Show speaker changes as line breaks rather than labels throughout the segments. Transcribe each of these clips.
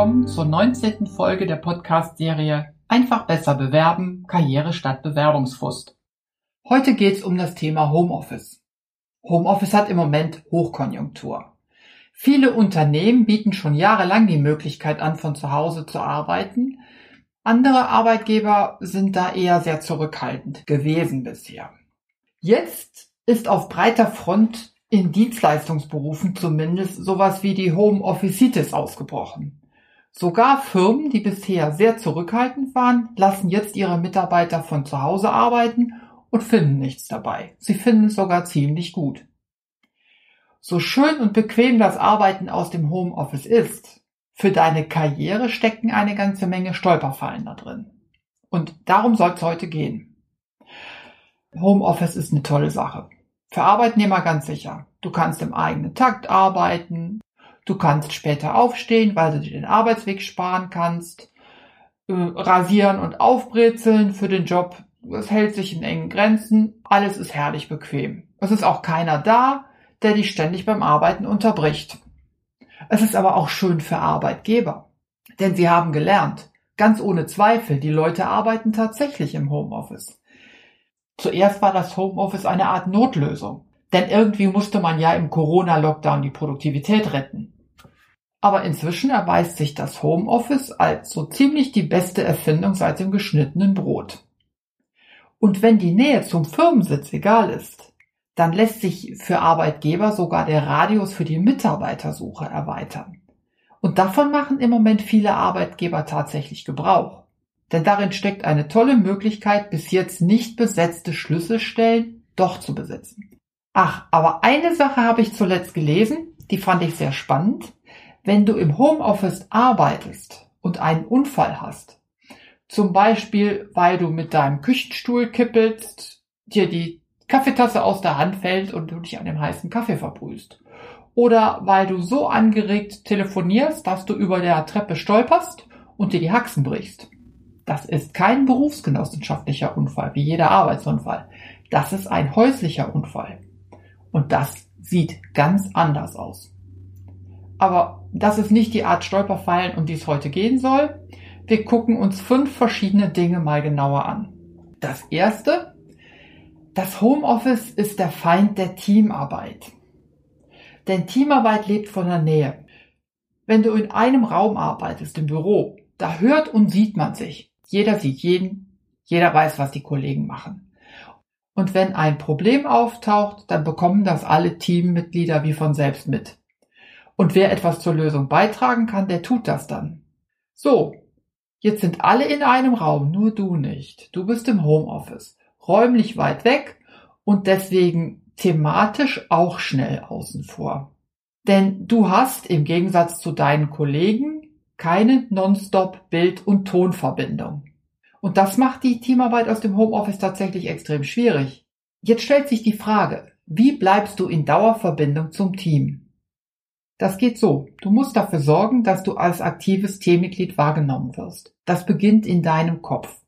willkommen zur 19. Folge der Podcast-Serie Einfach besser bewerben, Karriere statt Bewerbungsfrust. Heute geht's um das Thema Homeoffice. Homeoffice hat im Moment Hochkonjunktur. Viele Unternehmen bieten schon jahrelang die Möglichkeit an, von zu Hause zu arbeiten. Andere Arbeitgeber sind da eher sehr zurückhaltend gewesen bisher. Jetzt ist auf breiter Front in Dienstleistungsberufen zumindest sowas wie die Home Officitis ausgebrochen. Sogar Firmen, die bisher sehr zurückhaltend waren, lassen jetzt ihre Mitarbeiter von zu Hause arbeiten und finden nichts dabei. Sie finden es sogar ziemlich gut. So schön und bequem das Arbeiten aus dem Homeoffice ist, für deine Karriere stecken eine ganze Menge Stolperfallen da drin. Und darum soll es heute gehen. Homeoffice ist eine tolle Sache. Für Arbeitnehmer ganz sicher. Du kannst im eigenen Takt arbeiten. Du kannst später aufstehen, weil du dir den Arbeitsweg sparen kannst. Äh, rasieren und aufbrezeln für den Job. Es hält sich in engen Grenzen. Alles ist herrlich bequem. Es ist auch keiner da, der dich ständig beim Arbeiten unterbricht. Es ist aber auch schön für Arbeitgeber. Denn sie haben gelernt, ganz ohne Zweifel, die Leute arbeiten tatsächlich im Homeoffice. Zuerst war das Homeoffice eine Art Notlösung, denn irgendwie musste man ja im Corona-Lockdown die Produktivität retten. Aber inzwischen erweist sich das Homeoffice als so ziemlich die beste Erfindung seit dem geschnittenen Brot. Und wenn die Nähe zum Firmensitz egal ist, dann lässt sich für Arbeitgeber sogar der Radius für die Mitarbeitersuche erweitern. Und davon machen im Moment viele Arbeitgeber tatsächlich Gebrauch. Denn darin steckt eine tolle Möglichkeit, bis jetzt nicht besetzte Schlüsselstellen doch zu besetzen. Ach, aber eine Sache habe ich zuletzt gelesen, die fand ich sehr spannend. Wenn du im Homeoffice arbeitest und einen Unfall hast, zum Beispiel weil du mit deinem Küchenstuhl kippelst, dir die Kaffeetasse aus der Hand fällt und du dich an dem heißen Kaffee verbrühst, oder weil du so angeregt telefonierst, dass du über der Treppe stolperst und dir die Haxen brichst, das ist kein berufsgenossenschaftlicher Unfall wie jeder Arbeitsunfall. Das ist ein häuslicher Unfall. Und das sieht ganz anders aus. Aber das ist nicht die Art Stolperfallen, um die es heute gehen soll. Wir gucken uns fünf verschiedene Dinge mal genauer an. Das erste, das Homeoffice ist der Feind der Teamarbeit. Denn Teamarbeit lebt von der Nähe. Wenn du in einem Raum arbeitest, im Büro, da hört und sieht man sich. Jeder sieht jeden, jeder weiß, was die Kollegen machen. Und wenn ein Problem auftaucht, dann bekommen das alle Teammitglieder wie von selbst mit. Und wer etwas zur Lösung beitragen kann, der tut das dann. So, jetzt sind alle in einem Raum, nur du nicht. Du bist im Homeoffice, räumlich weit weg und deswegen thematisch auch schnell außen vor. Denn du hast im Gegensatz zu deinen Kollegen keine Nonstop Bild- und Tonverbindung. Und das macht die Teamarbeit aus dem Homeoffice tatsächlich extrem schwierig. Jetzt stellt sich die Frage, wie bleibst du in Dauerverbindung zum Team? Das geht so. Du musst dafür sorgen, dass du als aktives Teammitglied wahrgenommen wirst. Das beginnt in deinem Kopf.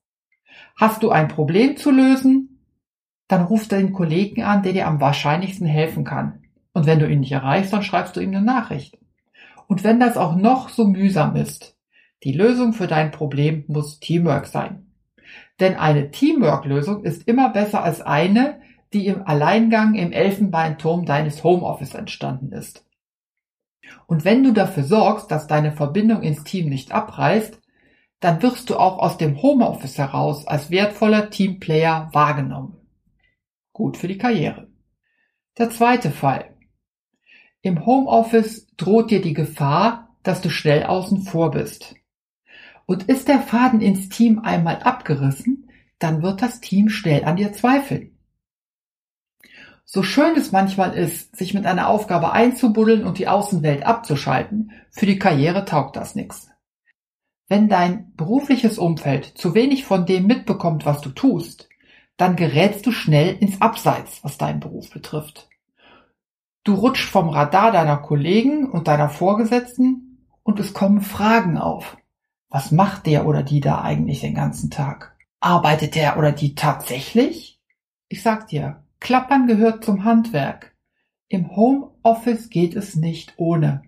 Hast du ein Problem zu lösen? Dann ruf den Kollegen an, der dir am wahrscheinlichsten helfen kann. Und wenn du ihn nicht erreichst, dann schreibst du ihm eine Nachricht. Und wenn das auch noch so mühsam ist, die Lösung für dein Problem muss Teamwork sein. Denn eine Teamwork-Lösung ist immer besser als eine, die im Alleingang im Elfenbeinturm deines Homeoffice entstanden ist. Und wenn du dafür sorgst, dass deine Verbindung ins Team nicht abreißt, dann wirst du auch aus dem Homeoffice heraus als wertvoller Teamplayer wahrgenommen. Gut für die Karriere. Der zweite Fall. Im Homeoffice droht dir die Gefahr, dass du schnell außen vor bist. Und ist der Faden ins Team einmal abgerissen, dann wird das Team schnell an dir zweifeln. So schön es manchmal ist, sich mit einer Aufgabe einzubuddeln und die Außenwelt abzuschalten, für die Karriere taugt das nichts. Wenn dein berufliches Umfeld zu wenig von dem mitbekommt, was du tust, dann gerätst du schnell ins Abseits, was deinen Beruf betrifft. Du rutschst vom Radar deiner Kollegen und deiner Vorgesetzten und es kommen Fragen auf. Was macht der oder die da eigentlich den ganzen Tag? Arbeitet der oder die tatsächlich? Ich sag dir, Klappern gehört zum Handwerk. Im Homeoffice geht es nicht ohne.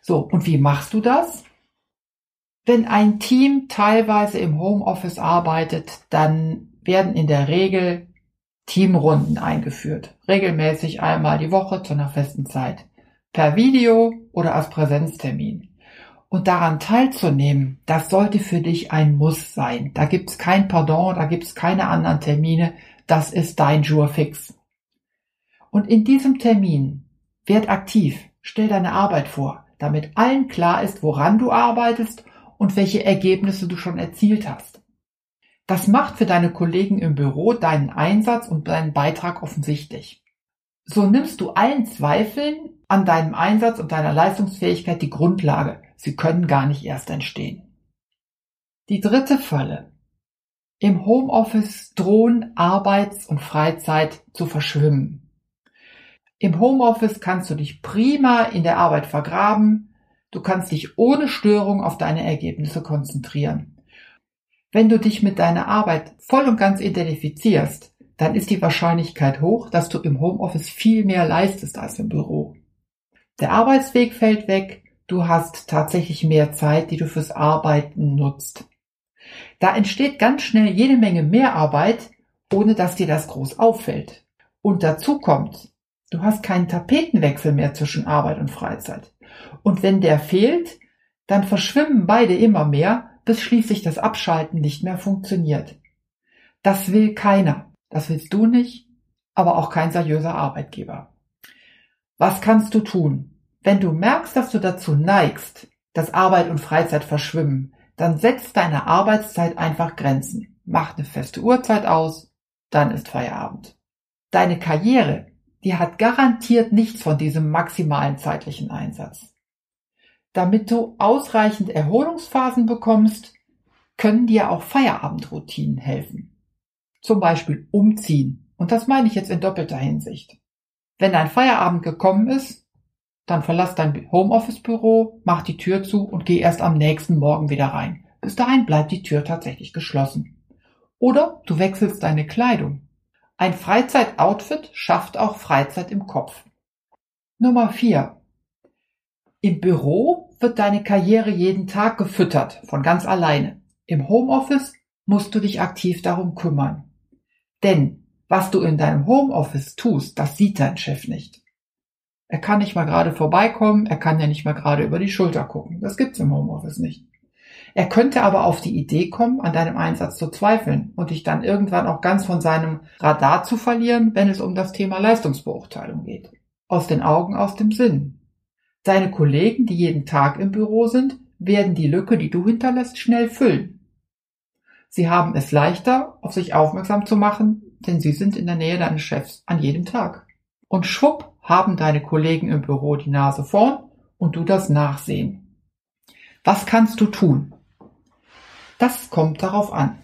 So, und wie machst du das? Wenn ein Team teilweise im Homeoffice arbeitet, dann werden in der Regel Teamrunden eingeführt. Regelmäßig einmal die Woche zu einer festen Zeit. Per Video oder als Präsenztermin. Und daran teilzunehmen, das sollte für dich ein Muss sein. Da gibt's kein Pardon, da gibt's keine anderen Termine. Das ist dein Jour fix. Und in diesem Termin werd aktiv, stell deine Arbeit vor, damit allen klar ist, woran du arbeitest und welche Ergebnisse du schon erzielt hast. Das macht für deine Kollegen im Büro deinen Einsatz und deinen Beitrag offensichtlich. So nimmst du allen Zweifeln an deinem Einsatz und deiner Leistungsfähigkeit die Grundlage. Sie können gar nicht erst entstehen. Die dritte Falle. Im Homeoffice drohen Arbeits- und Freizeit zu verschwimmen. Im Homeoffice kannst du dich prima in der Arbeit vergraben. Du kannst dich ohne Störung auf deine Ergebnisse konzentrieren. Wenn du dich mit deiner Arbeit voll und ganz identifizierst, dann ist die Wahrscheinlichkeit hoch, dass du im Homeoffice viel mehr leistest als im Büro. Der Arbeitsweg fällt weg, du hast tatsächlich mehr Zeit, die du fürs Arbeiten nutzt. Da entsteht ganz schnell jede Menge Mehrarbeit, ohne dass dir das groß auffällt. Und dazu kommt, du hast keinen Tapetenwechsel mehr zwischen Arbeit und Freizeit. Und wenn der fehlt, dann verschwimmen beide immer mehr bis schließlich das Abschalten nicht mehr funktioniert. Das will keiner. Das willst du nicht, aber auch kein seriöser Arbeitgeber. Was kannst du tun? Wenn du merkst, dass du dazu neigst, dass Arbeit und Freizeit verschwimmen, dann setz deiner Arbeitszeit einfach Grenzen. Mach eine feste Uhrzeit aus, dann ist Feierabend. Deine Karriere, die hat garantiert nichts von diesem maximalen zeitlichen Einsatz. Damit du ausreichend Erholungsphasen bekommst, können dir auch Feierabendroutinen helfen. Zum Beispiel umziehen. Und das meine ich jetzt in doppelter Hinsicht. Wenn dein Feierabend gekommen ist, dann verlass dein Homeoffice-Büro, mach die Tür zu und geh erst am nächsten Morgen wieder rein. Bis dahin bleibt die Tür tatsächlich geschlossen. Oder du wechselst deine Kleidung. Ein Freizeitoutfit schafft auch Freizeit im Kopf. Nummer vier. Im Büro wird deine Karriere jeden Tag gefüttert, von ganz alleine. Im Homeoffice musst du dich aktiv darum kümmern. Denn was du in deinem Homeoffice tust, das sieht dein Chef nicht. Er kann nicht mal gerade vorbeikommen, er kann ja nicht mal gerade über die Schulter gucken. Das gibt's im Homeoffice nicht. Er könnte aber auf die Idee kommen, an deinem Einsatz zu zweifeln und dich dann irgendwann auch ganz von seinem Radar zu verlieren, wenn es um das Thema Leistungsbeurteilung geht. Aus den Augen, aus dem Sinn. Deine Kollegen, die jeden Tag im Büro sind, werden die Lücke, die du hinterlässt, schnell füllen. Sie haben es leichter, auf sich aufmerksam zu machen, denn sie sind in der Nähe deines Chefs an jedem Tag. Und schwupp haben deine Kollegen im Büro die Nase vorn und du das Nachsehen. Was kannst du tun? Das kommt darauf an.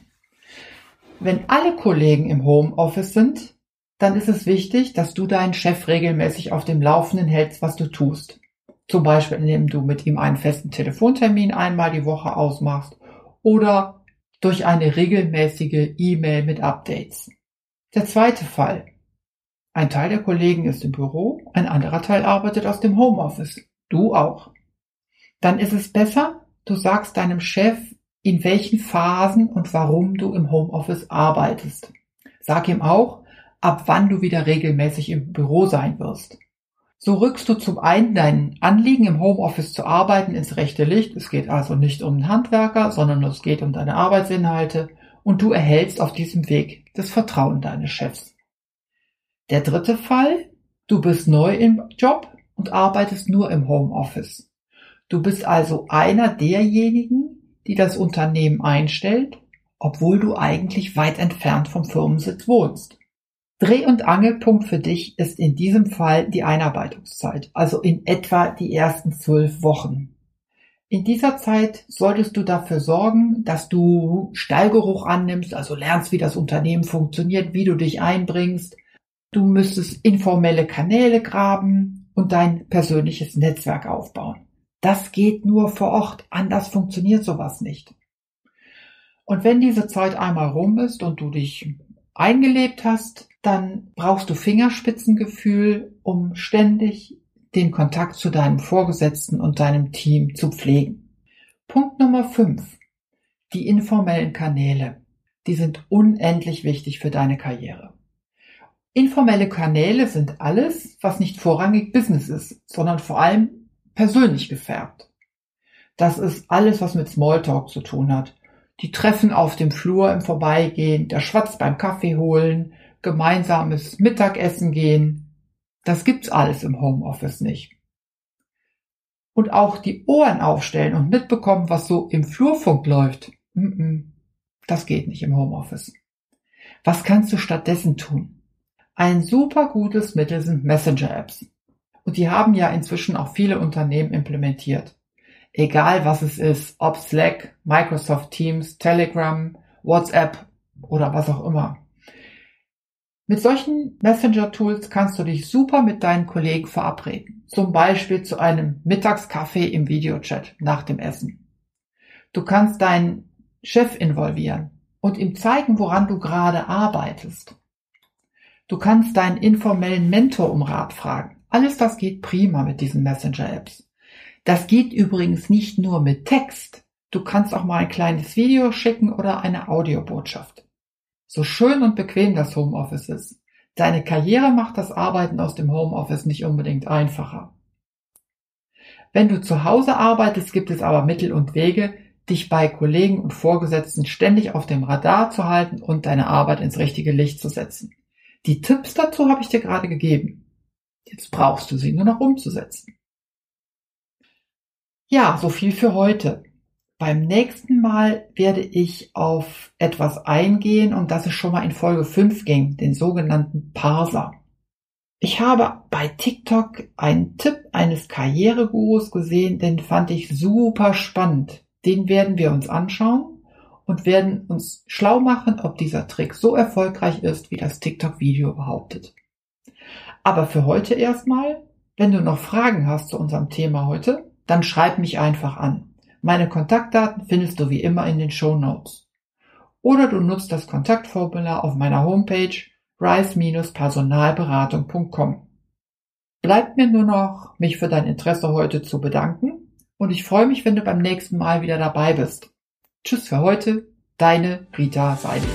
Wenn alle Kollegen im Homeoffice sind, dann ist es wichtig, dass du deinen Chef regelmäßig auf dem Laufenden hältst, was du tust. Zum Beispiel, indem du mit ihm einen festen Telefontermin einmal die Woche ausmachst oder durch eine regelmäßige E-Mail mit Updates. Der zweite Fall. Ein Teil der Kollegen ist im Büro, ein anderer Teil arbeitet aus dem Homeoffice. Du auch. Dann ist es besser, du sagst deinem Chef, in welchen Phasen und warum du im Homeoffice arbeitest. Sag ihm auch, ab wann du wieder regelmäßig im Büro sein wirst. So rückst du zum einen dein Anliegen, im Homeoffice zu arbeiten, ins rechte Licht. Es geht also nicht um einen Handwerker, sondern es geht um deine Arbeitsinhalte und du erhältst auf diesem Weg das Vertrauen deines Chefs. Der dritte Fall, du bist neu im Job und arbeitest nur im Homeoffice. Du bist also einer derjenigen, die das Unternehmen einstellt, obwohl du eigentlich weit entfernt vom Firmensitz wohnst. Dreh- und Angelpunkt für dich ist in diesem Fall die Einarbeitungszeit, also in etwa die ersten zwölf Wochen. In dieser Zeit solltest du dafür sorgen, dass du Stallgeruch annimmst, also lernst, wie das Unternehmen funktioniert, wie du dich einbringst. Du müsstest informelle Kanäle graben und dein persönliches Netzwerk aufbauen. Das geht nur vor Ort, anders funktioniert sowas nicht. Und wenn diese Zeit einmal rum ist und du dich eingelebt hast, dann brauchst du Fingerspitzengefühl, um ständig den Kontakt zu deinem Vorgesetzten und deinem Team zu pflegen. Punkt Nummer 5. Die informellen Kanäle. Die sind unendlich wichtig für deine Karriere. Informelle Kanäle sind alles, was nicht vorrangig Business ist, sondern vor allem persönlich gefärbt. Das ist alles, was mit Smalltalk zu tun hat. Die Treffen auf dem Flur im Vorbeigehen, der Schwatz beim Kaffee holen, gemeinsames Mittagessen gehen. Das gibt's alles im Homeoffice nicht. Und auch die Ohren aufstellen und mitbekommen, was so im Flurfunk läuft. Das geht nicht im Homeoffice. Was kannst du stattdessen tun? Ein super gutes Mittel sind Messenger-Apps. Und die haben ja inzwischen auch viele Unternehmen implementiert. Egal was es ist, ob Slack, Microsoft Teams, Telegram, WhatsApp oder was auch immer. Mit solchen Messenger-Tools kannst du dich super mit deinen Kollegen verabreden. Zum Beispiel zu einem Mittagskaffee im Videochat nach dem Essen. Du kannst deinen Chef involvieren und ihm zeigen, woran du gerade arbeitest. Du kannst deinen informellen Mentor um Rat fragen. Alles das geht prima mit diesen Messenger-Apps. Das geht übrigens nicht nur mit Text. Du kannst auch mal ein kleines Video schicken oder eine Audiobotschaft. So schön und bequem das Homeoffice ist. Deine Karriere macht das Arbeiten aus dem Homeoffice nicht unbedingt einfacher. Wenn du zu Hause arbeitest, gibt es aber Mittel und Wege, dich bei Kollegen und Vorgesetzten ständig auf dem Radar zu halten und deine Arbeit ins richtige Licht zu setzen. Die Tipps dazu habe ich dir gerade gegeben. Jetzt brauchst du sie nur noch umzusetzen. Ja, so viel für heute. Beim nächsten Mal werde ich auf etwas eingehen und das es schon mal in Folge 5 ging, den sogenannten Parser. Ich habe bei TikTok einen Tipp eines Karrieregurus gesehen, den fand ich super spannend. Den werden wir uns anschauen und werden uns schlau machen, ob dieser Trick so erfolgreich ist, wie das TikTok-Video behauptet. Aber für heute erstmal, wenn du noch Fragen hast zu unserem Thema heute, dann schreib mich einfach an. Meine Kontaktdaten findest du wie immer in den Show Notes. Oder du nutzt das Kontaktformular auf meiner Homepage rise-personalberatung.com. Bleibt mir nur noch, mich für dein Interesse heute zu bedanken und ich freue mich, wenn du beim nächsten Mal wieder dabei bist. Tschüss für heute, deine Rita Seidel.